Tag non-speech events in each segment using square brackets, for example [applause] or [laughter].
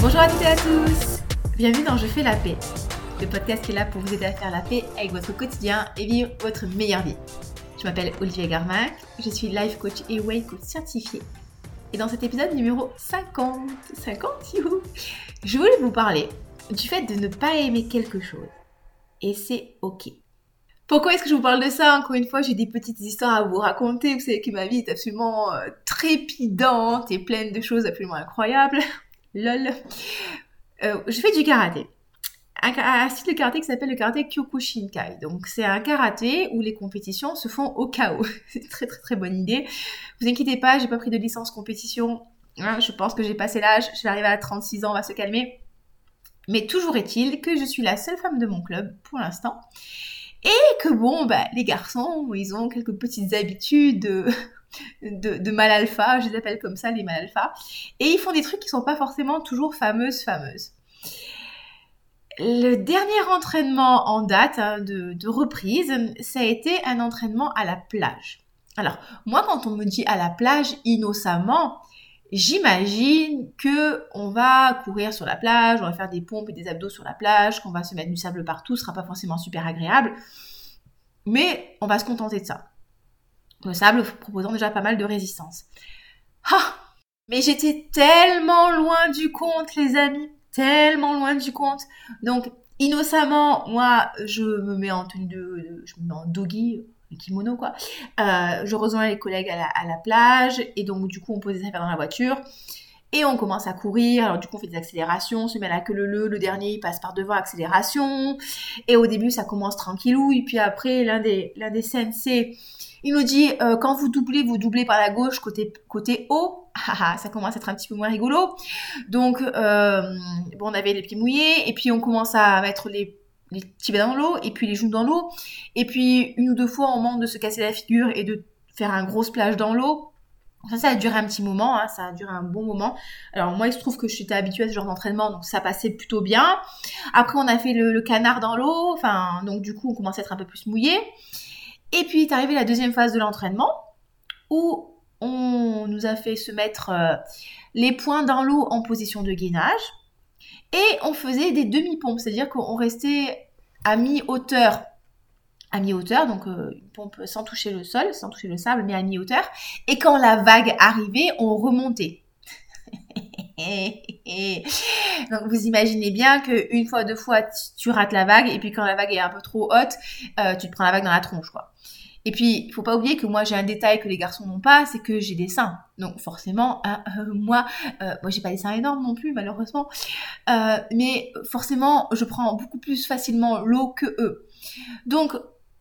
Bonjour à toutes et à tous Bienvenue dans Je fais la paix, le podcast qui est là pour vous aider à faire la paix avec votre quotidien et vivre votre meilleure vie. Je m'appelle Olivier Garmac, je suis life coach et way coach certifié. Et dans cet épisode numéro 50, 50 you, je voulais vous parler du fait de ne pas aimer quelque chose. Et c'est ok. Pourquoi est-ce que je vous parle de ça? Encore une fois, j'ai des petites histoires à vous raconter. Vous savez que ma vie est absolument euh, trépidante et pleine de choses absolument incroyables. Lol. Euh, je fais du karaté. Un, un, de karaté qui s'appelle le karaté Kyokushinkai. Donc c'est un karaté où les compétitions se font au chaos. [laughs] c'est une très très très bonne idée. Vous inquiétez pas, j'ai pas pris de licence compétition. Hein, je pense que j'ai passé l'âge. Je vais arriver à 36 ans, on va se calmer. Mais toujours est-il que je suis la seule femme de mon club pour l'instant. Et que bon, bah, les garçons, ils ont quelques petites habitudes [laughs] de, mal alpha, je les appelle comme ça, les mal alpha. Et ils font des trucs qui sont pas forcément toujours fameuses, fameuses. Le dernier entraînement en date hein, de, reprise, ça a été un entraînement à la plage. Alors, moi, quand on me dit à la plage innocemment, j'imagine que on va courir sur la plage, on va faire des pompes et des abdos sur la plage, qu'on va se mettre du sable partout, ce sera pas forcément super agréable, mais on va se contenter de ça le sable proposant déjà pas mal de résistance. Ah Mais j'étais tellement loin du compte, les amis, tellement loin du compte. Donc, innocemment, moi, je me mets en tenue de, je me mets en doggy, kimono quoi. Euh, je rejoins les collègues à la, à la, plage et donc du coup on pose des affaires dans la voiture et on commence à courir. Alors du coup on fait des accélérations, on se met la queue le le, le dernier il passe par devant accélération et au début ça commence tranquillou et puis après l'un des l'un des il nous dit euh, quand vous doublez, vous doublez par la gauche côté côté haut. [laughs] Ah, ah, ça commence à être un petit peu moins rigolo. Donc euh, bon, on avait les pieds mouillés et puis on commence à mettre les les dans l'eau et puis les genoux dans l'eau. Et puis une ou deux fois, on manque de se casser la figure et de faire un gros splash dans l'eau. Ça, ça a duré un petit moment, hein, ça a duré un bon moment. Alors moi, il se trouve que j'étais habituée à ce genre d'entraînement, donc ça passait plutôt bien. Après, on a fait le, le canard dans l'eau, enfin, donc du coup, on commençait à être un peu plus mouillé. Et puis est arrivée la deuxième phase de l'entraînement où on nous a fait se mettre euh, les poings dans l'eau en position de gainage et on faisait des demi-pompes, c'est-à-dire qu'on restait à mi-hauteur, à mi-hauteur, donc euh, une pompe sans toucher le sol, sans toucher le sable, mais à mi-hauteur. Et quand la vague arrivait, on remontait. [laughs] Donc vous imaginez bien qu'une fois, deux fois, tu rates la vague, et puis quand la vague est un peu trop haute, euh, tu te prends la vague dans la tronche, quoi. Et puis, il faut pas oublier que moi, j'ai un détail que les garçons n'ont pas, c'est que j'ai des seins. Donc, forcément, hein, euh, moi, euh, moi, j'ai pas des seins énormes non plus, malheureusement. Euh, mais forcément, je prends beaucoup plus facilement l'eau que eux. Donc,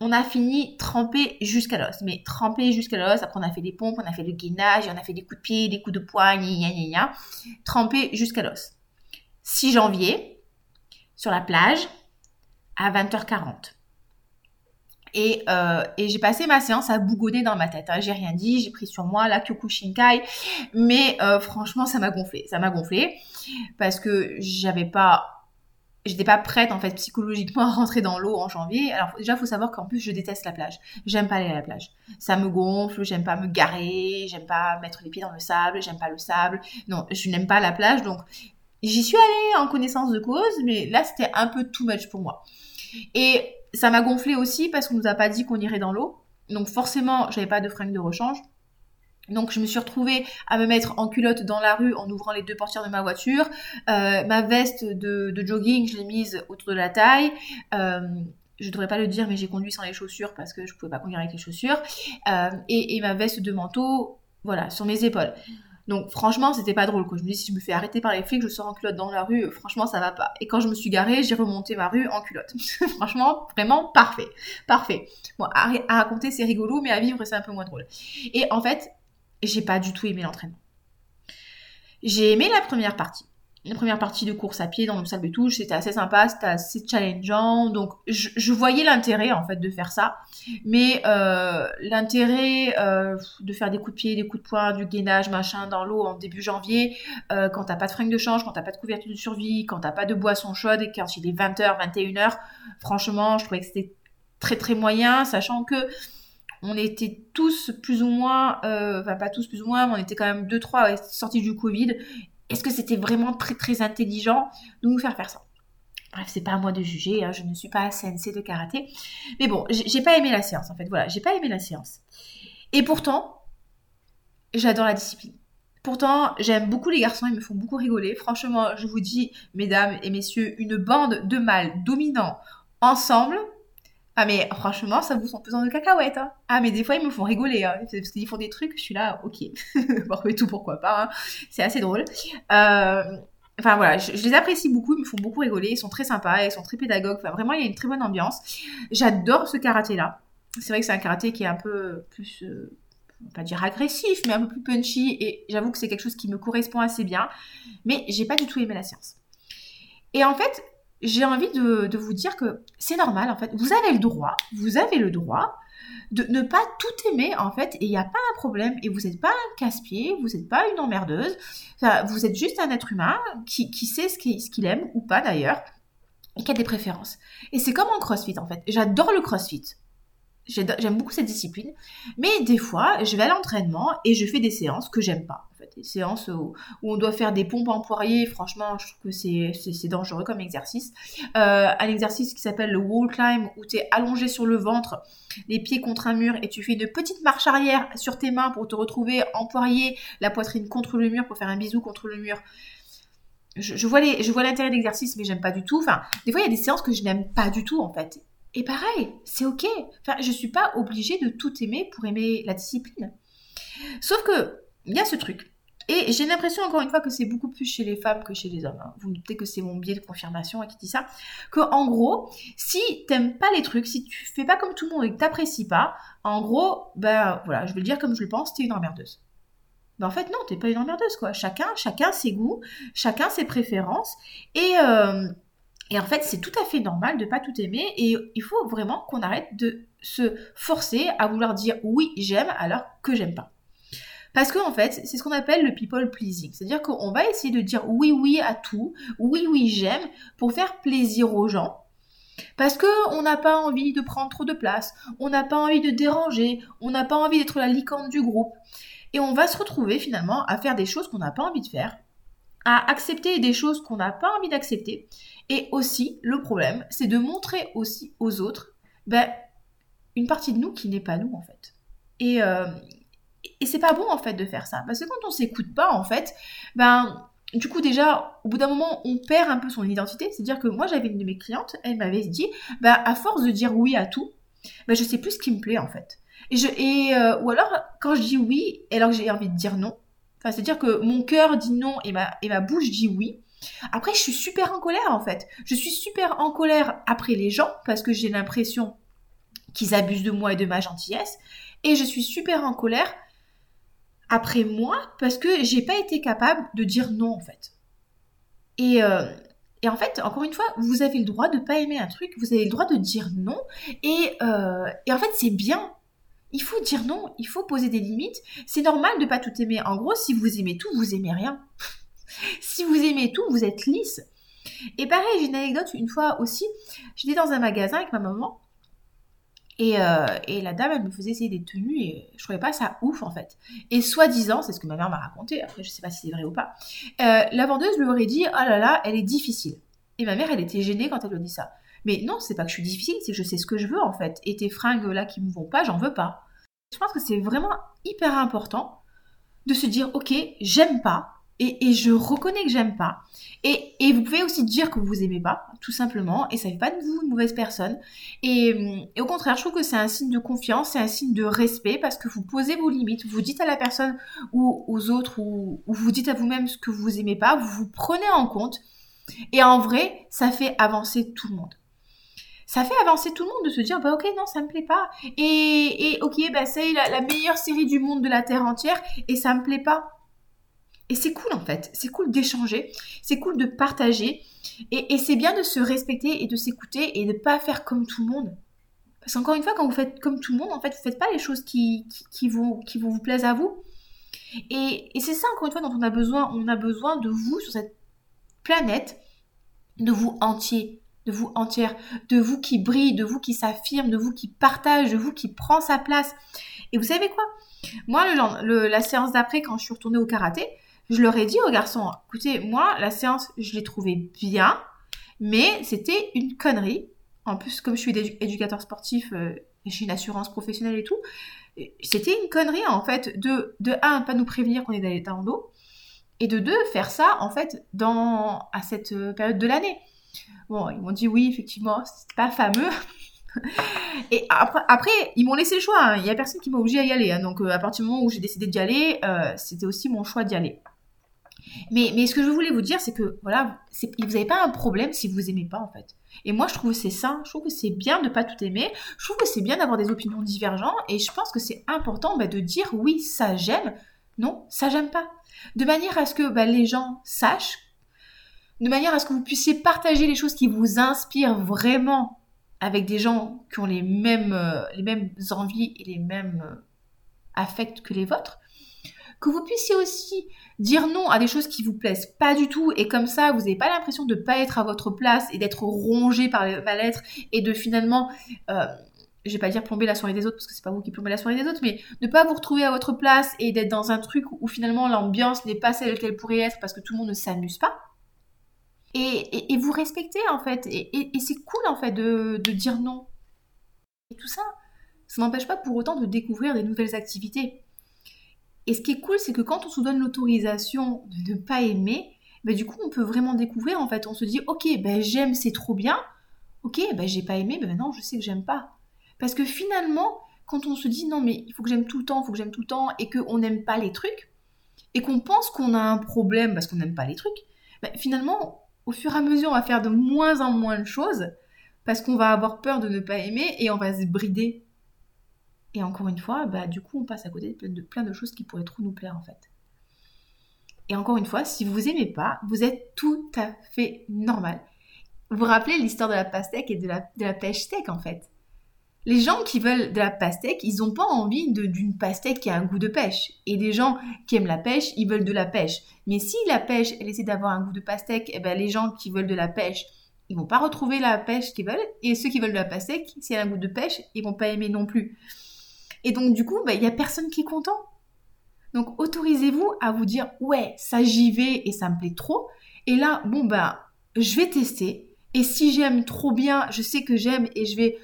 on a fini trempé jusqu'à l'os. Mais trempé jusqu'à l'os, après on a fait des pompes, on a fait le gainage, on a fait des coups de pied, des coups de poing, gna gna gna. Trempé jusqu'à l'os. 6 janvier, sur la plage, à 20h40. Et, euh, et j'ai passé ma séance à bougonner dans ma tête. Hein. J'ai rien dit, j'ai pris sur moi la Kyokushinkai, mais euh, franchement ça m'a gonflé, ça m'a gonflé parce que j'avais pas j'étais pas prête en fait psychologiquement [laughs] à rentrer dans l'eau en janvier. Alors déjà faut savoir qu'en plus je déteste la plage. J'aime pas aller à la plage. Ça me gonfle, j'aime pas me garer, j'aime pas mettre les pieds dans le sable, j'aime pas le sable. Non, je n'aime pas la plage donc j'y suis allée en connaissance de cause, mais là c'était un peu too much pour moi. Et ça m'a gonflé aussi parce qu'on nous a pas dit qu'on irait dans l'eau. Donc forcément, j'avais pas de fringues de rechange. Donc je me suis retrouvée à me mettre en culotte dans la rue en ouvrant les deux portières de ma voiture. Euh, ma veste de, jogging, je l'ai mise autour de la taille. Euh, je devrais pas le dire, mais j'ai conduit sans les chaussures parce que je pouvais pas conduire avec les chaussures. Euh, et, ma veste de manteau, voilà, sur mes épaules. Donc franchement, c'était pas drôle. Quoi. Je me dis, si je me fais arrêter par les flics, je sors en culotte dans la rue, franchement, ça va pas. Et quand je me suis garée, j'ai remonté ma rue en culotte. [laughs] franchement, vraiment parfait. Parfait. Bon, à, à raconter, c'est rigolo, mais à vivre, c'est un peu moins drôle. Et en fait, j'ai pas du tout aimé l'entraînement. J'ai aimé la première partie. La première partie de course à pied dans le sable de touche, c'était assez sympa, c'était assez challengeant, donc je, voyais l'intérêt en fait de faire ça, mais euh, l'intérêt euh, de faire des coups de pied, des coups de poing, du gainage, machin dans l'eau en début janvier, euh, quand t'as pas de fringues de change, quand t'as pas de couverture de survie, quand t'as pas de boisson chaude et quand il est 20h, 21h, franchement, je trouvais que c'était très très moyen, sachant que on était tous plus ou moins, enfin pas tous plus ou moins, mais on était quand même deux trois sortis du Covid est-ce que c'était vraiment très très intelligent de nous faire faire ça? Bref, c'est pas à moi de juger, hein, je ne suis pas CNC de karaté. Mais bon, j'ai pas aimé la séance en fait, voilà, j'ai pas aimé la séance. Et pourtant, j'adore la discipline. Pourtant, j'aime beaucoup les garçons, ils me font beaucoup rigoler. Franchement, je vous dis, mesdames et messieurs, une bande de mâles dominants ensemble, ah mais franchement, ça vous sent pesant de cacahuètes. Hein. Ah mais des fois ils me font rigoler, hein. parce qu'ils font des trucs, je suis là, ok, [laughs] bon mais tout pourquoi pas, hein. c'est assez drôle. Euh, enfin voilà, je, les apprécie beaucoup, ils me font beaucoup rigoler, ils sont très sympas, ils sont très pédagogues, vraiment il y a une très bonne ambiance. J'adore ce karaté là. C'est vrai que c'est un karaté qui est un peu plus, euh, pas dire agressif, mais un peu plus punchy, et j'avoue que c'est quelque chose qui me correspond assez bien, mais j'ai pas du tout aimé la séance. Et en fait, j'ai envie de, vous dire que c'est normal, en fait. Vous avez le droit, vous avez le droit de ne pas tout aimer, en fait, et il n'y a pas un problème. Et vous n'êtes pas un casse-pied, vous n'êtes pas une emmerdeuse. vous êtes juste un être humain qui, sait ce qu'il aime, ou pas d'ailleurs, et qui a des préférences. Et c'est comme en crossfit, en fait. J'adore le crossfit. J'aime beaucoup cette discipline. Mais des fois, je vais à l'entraînement et je fais des séances que j'aime pas. Des séances où, on doit faire des pompes en poirier. Franchement, je trouve que c'est dangereux comme exercice. Euh, un exercice qui s'appelle le wall climb où tu es allongé sur le ventre, les pieds contre un mur et tu fais une petite marche arrière sur tes mains pour te retrouver en la poitrine contre le mur pour faire un bisou contre le mur. Je, vois l'intérêt de l'exercice, mais j'aime pas du tout. Enfin, des fois, il y a des séances que je n'aime pas du tout, en fait. Et pareil, c'est ok. Je suis pas obligée de tout aimer pour aimer la discipline. Sauf que, il y a ce truc. Et j'ai l'impression, encore une fois, que c'est beaucoup plus chez les femmes que chez les hommes. Hein. Vous notez que c'est mon biais de confirmation qui dit ça. Que, en gros, si t'aimes pas les trucs, si tu fais pas comme tout le monde et que t'apprécies pas, en gros, ben voilà, je vais le dire comme je le pense, t'es une emmerdeuse. Ben en fait, non, t'es pas une emmerdeuse, quoi. Chacun, chacun ses goûts, chacun ses préférences. Et, euh, et en fait, c'est tout à fait normal de pas tout aimer et il faut vraiment qu'on arrête de se forcer à vouloir dire oui, j'aime alors que j'aime pas. Parce qu'en en fait, c'est ce qu'on appelle le people pleasing. C'est-à-dire qu'on va essayer de dire oui, oui à tout, oui, oui, j'aime, pour faire plaisir aux gens. Parce qu'on n'a pas envie de prendre trop de place, on n'a pas envie de déranger, on n'a pas envie d'être la licorne du groupe. Et on va se retrouver finalement à faire des choses qu'on n'a pas envie de faire, à accepter des choses qu'on n'a pas envie d'accepter. Et aussi, le problème, c'est de montrer aussi aux autres ben, une partie de nous qui n'est pas nous, en fait. Et, euh, et c'est pas bon, en fait, de faire ça. Parce que quand on s'écoute pas, en fait, ben, du coup, déjà, au bout d'un moment, on perd un peu son identité. C'est-à-dire que moi, j'avais une de mes clientes, elle m'avait dit, ben, à force de dire oui à tout, ben, je sais plus ce qui me plaît, en fait. Et je, et, euh, ou alors, quand je dis oui, alors que j'ai envie de dire non, c'est-à-dire que mon cœur dit non et ma, et ma bouche dit oui. Après, je suis super en colère en fait. Je suis super en colère après les gens parce que j'ai l'impression qu'ils abusent de moi et de ma gentillesse. Et je suis super en colère après moi parce que j'ai pas été capable de dire non en fait. Et, euh, et, en fait, encore une fois, vous avez le droit de pas aimer un truc, vous avez le droit de dire non. Et, euh, et en fait, c'est bien il faut dire non, il faut poser des limites. C'est normal de pas tout aimer. En gros, si vous aimez tout, vous aimez rien. [laughs] si vous aimez tout, vous êtes lisse. Et pareil, j'ai une anecdote une fois aussi. J'étais dans un magasin avec ma maman. Et, euh, la dame, elle me faisait essayer des tenues et je trouvais pas ça ouf en fait. Et soi-disant, c'est ce que ma mère m'a raconté, après je sais pas si c'est vrai ou pas, euh, la vendeuse lui aurait dit Oh là là, elle est difficile. Et ma mère, elle était gênée quand elle lui dit ça. Mais non, c'est pas que je suis difficile, c'est que je sais ce que je veux en fait. Et tes fringues là qui me vont pas, j'en veux pas. Je pense que c'est vraiment hyper important de se dire, ok, j'aime pas, et, je reconnais que j'aime pas. Et, vous pouvez aussi dire que vous aimez pas, tout simplement, et ça fait pas de vous une mauvaise personne. Et, au contraire, je trouve que c'est un signe de confiance, c'est un signe de respect, parce que vous posez vos limites, vous dites à la personne ou aux autres, ou, ou vous dites à vous-même ce que vous aimez pas, vous vous prenez en compte. Et en vrai, ça fait avancer tout le monde ça fait avancer tout le monde de se dire bah ok non ça me plaît pas et, et ok bah c'est la, la, meilleure série du monde de la terre entière et ça me plaît pas et c'est cool en fait. C'est cool d'échanger. C'est cool de partager. Et, c'est bien de se respecter et de s'écouter et de pas faire comme tout le monde. Parce qu'encore une fois quand vous faites comme tout le monde en fait vous faites pas les choses qui, qui, qui vous qui plaisent à vous. Et, et c'est ça encore une fois dont on a besoin. On a besoin de vous sur cette planète de vous entier de vous entière, de vous qui brille, de vous qui s'affirme, de vous qui partage, de vous qui prend sa place. Et vous savez quoi? Moi, le, la séance d'après, quand je suis retournée au karaté, je leur ai dit aux garçons, écoutez, moi, la séance, je l'ai trouvée bien, mais c'était une connerie. En plus, comme je suis éducateur sportif, euh, j'ai une assurance professionnelle et tout, c'était une connerie en fait de, de un, pas nous prévenir qu'on est dans l'état en dos, et de deux, faire ça en fait dans, à cette euh, période de l'année. Bon, ils m'ont dit oui, effectivement, c'est pas fameux. [laughs] et après, après ils m'ont laissé le choix. Hein. Il y a personne qui m'a obligé à y aller. Hein. Donc, euh, à partir du moment où j'ai décidé d'y aller, c'était aussi mon choix d'y aller. Mais, ce que je voulais vous dire, c'est que voilà, vous n'avez pas un problème si vous aimez pas en fait. Et moi, je trouve que c'est ça. Je trouve que c'est bien de pas tout aimer. Je trouve que c'est bien d'avoir des opinions divergentes. Et je pense que c'est important bah, de dire oui, ça j'aime. Non, ça j'aime pas. De manière à ce que bah, les gens sachent, de manière à ce que vous puissiez partager les choses qui vous inspirent vraiment avec des gens qui ont les mêmes, euh, les mêmes envies et les mêmes euh, affects que les vôtres que vous puissiez aussi dire non à des choses qui vous plaisent pas du tout et comme ça vous n'avez pas l'impression de pas être à votre place et d'être rongé par le mal-être et de finalement euh, je vais pas dire plomber la soirée des autres parce que c'est pas vous qui plombez la soirée des autres, mais ne pas vous retrouver à votre place et d'être dans un truc où, finalement l'ambiance n'est pas celle qu'elle pourrait être parce que tout le monde ne s'amuse pas. Et, vous respectez en fait. Et, c'est cool en fait de, de dire non. Et tout ça, ça n'empêche pas pour autant de découvrir des nouvelles activités. Et ce qui est cool, c'est que quand on se donne l'autorisation de ne pas aimer, bah, du coup, on peut vraiment découvrir. En fait, on se dit, ok, ben j'aime, c'est trop bien. Ok, ben j'ai pas aimé, ben maintenant je sais que j'aime pas. Parce que finalement, quand on se dit, non, mais il faut que j'aime tout le temps, il faut que j'aime tout le temps, et qu'on n'aime pas les trucs, et qu'on pense qu'on a un problème parce qu'on n'aime pas les trucs, ben finalement, au fur et à mesure, on va faire de moins en moins de choses parce qu'on va avoir peur de ne pas aimer et on va se brider et encore une fois, bah, du coup, on passe à côté de plein, de choses qui pourraient trop nous plaire en fait. Et encore une fois, si vous aimez pas, vous êtes tout à fait normal. Vous vous rappelez l'histoire de la pastèque et de la, de la pêche steak en fait? Les gens qui veulent de la pastèque, ils n'ont pas envie d'une pastèque qui a un goût de pêche. Et les gens qui aiment la pêche, ils veulent de la pêche. Mais si la pêche, elle essaie d'avoir un goût de pastèque, eh ben les gens qui veulent de la pêche, ils vont pas retrouver la pêche qu'ils veulent. Et ceux qui veulent de la pastèque, si elle a un goût de pêche, ils vont pas aimer non plus. Et donc, du coup, bah, il n'y a personne qui est content. Donc, autorisez-vous à vous dire, ouais, ça j'y vais et ça me plaît trop. Et là, bon, ben, je vais tester. Et si j'aime trop bien, je sais que j'aime et je vais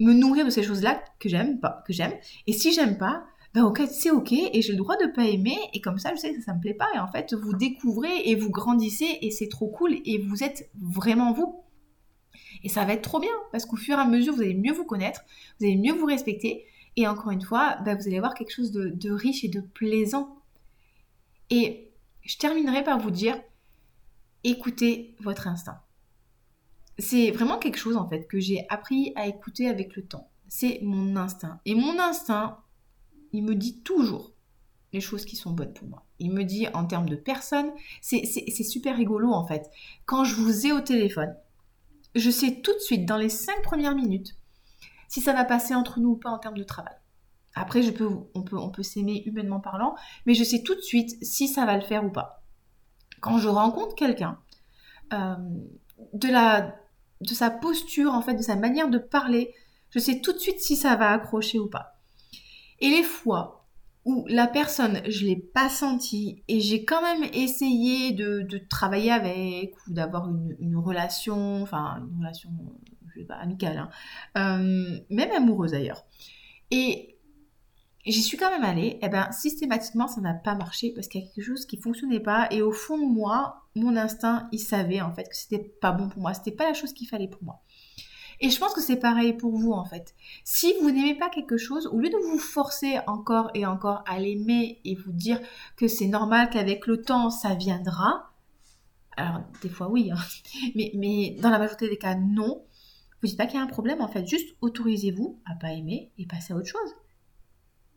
me nourrir de ces choses-là que j'aime que j'aime. Et si j'aime pas, ben ok, c'est ok et j'ai le droit de pas aimer et comme ça, je sais que ça me plaît pas et en fait, vous découvrez et vous grandissez et c'est trop cool et vous êtes vraiment vous. Et ça va être trop bien parce qu'au fur et à mesure, vous allez mieux vous connaître, vous allez mieux vous respecter et encore une fois, bah, vous allez avoir quelque chose de, riche et de plaisant. Et je terminerai par vous dire, écoutez votre instinct. C'est vraiment quelque chose en fait que j'ai appris à écouter avec le temps. C'est mon instinct. Et mon instinct, il me dit toujours les choses qui sont bonnes pour moi. Il me dit en termes de personnes, c'est super rigolo en fait. Quand je vous ai au téléphone, je sais tout de suite dans les cinq premières minutes si ça va passer entre nous ou pas en termes de travail. Après, je peux, on peut, on peut s'aimer humainement parlant, mais je sais tout de suite si ça va le faire ou pas. Quand je rencontre quelqu'un, euh, de, de sa posture, en fait, de sa manière de parler, je sais tout de suite si ça va accrocher ou pas. Et les fois où la personne, je ne l'ai pas sentie et j'ai quand même essayé de, travailler avec ou d'avoir une, relation, enfin une relation pas, amicale, hein. euh, même amoureuse d'ailleurs. Et j'y suis quand même allée, et eh ben systématiquement ça n'a pas marché parce qu'il y a quelque chose qui fonctionnait pas et au fond de moi, mon instinct, il savait en fait que c'était pas bon pour moi, c'était pas la chose qu'il fallait pour moi. Et je pense que c'est pareil pour vous en fait. Si vous n'aimez pas quelque chose, au lieu de vous forcer encore et encore à l'aimer et vous dire que c'est normal qu'avec le temps ça viendra, alors des fois oui, hein, mais, mais dans la majorité des cas non, vous dites pas qu'il y a un problème, en fait, juste autorisez-vous à pas aimer et passer à autre chose.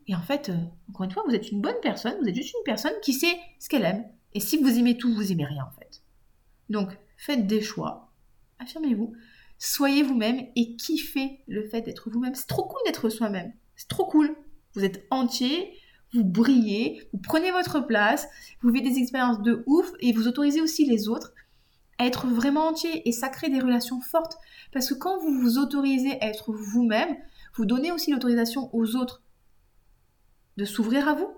Et en fait, euh, encore une fois, vous êtes une bonne personne, vous êtes juste une personne qui sait ce qu'elle aime. Et si vous aimez tout, vous aimez rien, en fait. Donc, faites des choix, affirmez-vous, soyez vous-même et kiffez le fait d'être vous-même. C'est trop cool d'être soi-même. C'est trop cool. Vous êtes entier, vous brillez, vous prenez votre place, vous vivez des expériences de ouf et vous autorisez aussi les autres être vraiment entier et ça crée des relations fortes. Parce que quand vous vous autorisez à être vous-même, vous donnez aussi l'autorisation aux autres de s'ouvrir à vous,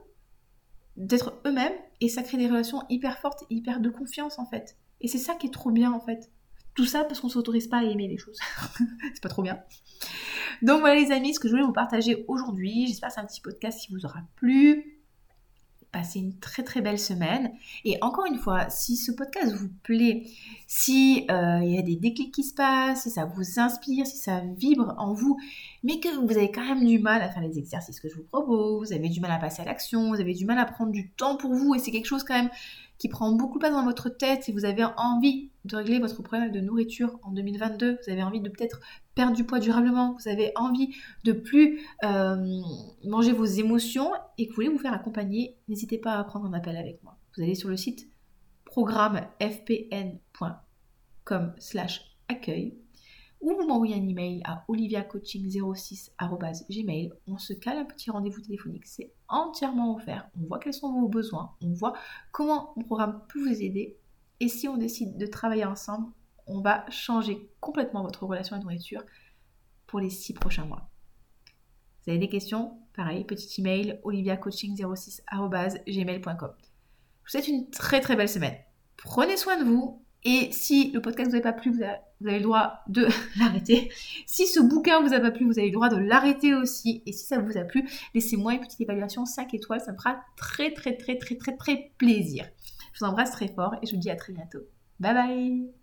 d'être eux-mêmes et ça crée des relations hyper fortes, hyper de confiance en fait. Et c'est ça qui est trop bien en fait. Tout ça parce qu'on ne s'autorise pas à aimer les choses. [laughs] c'est pas trop bien. Donc voilà les amis, ce que je voulais vous partager aujourd'hui. J'espère que c'est un petit podcast qui vous aura plu. Passez une très très belle semaine. Et encore une fois, si ce podcast vous plaît, si euh, il y a des déclics qui se passent, si ça vous inspire, si ça vibre en vous, mais que vous avez quand même du mal à faire les exercices que je vous propose, vous avez du mal à passer à l'action, vous avez du mal à prendre du temps pour vous, et c'est quelque chose quand même qui prend beaucoup de place dans votre tête, si vous avez envie de régler votre problème de nourriture en 2022, vous avez envie de peut-être perdre du poids durablement, vous avez envie de plus euh, manger vos émotions et que vous voulez vous faire accompagner, n'hésitez pas à prendre un appel avec moi. Vous allez sur le site programmefpn.com slash accueil ou vous m'envoyez un email à oliviacoaching06.gmail. On se cale un petit rendez-vous téléphonique. C'est entièrement offert. On voit quels sont vos besoins. On voit comment mon programme peut vous aider. Et si on décide de travailler ensemble, on va changer complètement votre relation à la nourriture pour les six prochains mois. Vous avez des questions? Pareil, petit email oliviacoaching06.gmail.com. Je vous souhaite une très très belle semaine. Prenez soin de vous et si le podcast vous a pas plu, vous avez, le droit de [laughs] l'arrêter. Si ce bouquin vous a pas plu, vous avez le droit de l'arrêter aussi. Et si ça vous a plu, laissez-moi une petite évaluation 5 étoiles. Ça me fera très très très très très très plaisir. Je vous embrasse très fort et je vous dis à très bientôt. Bye bye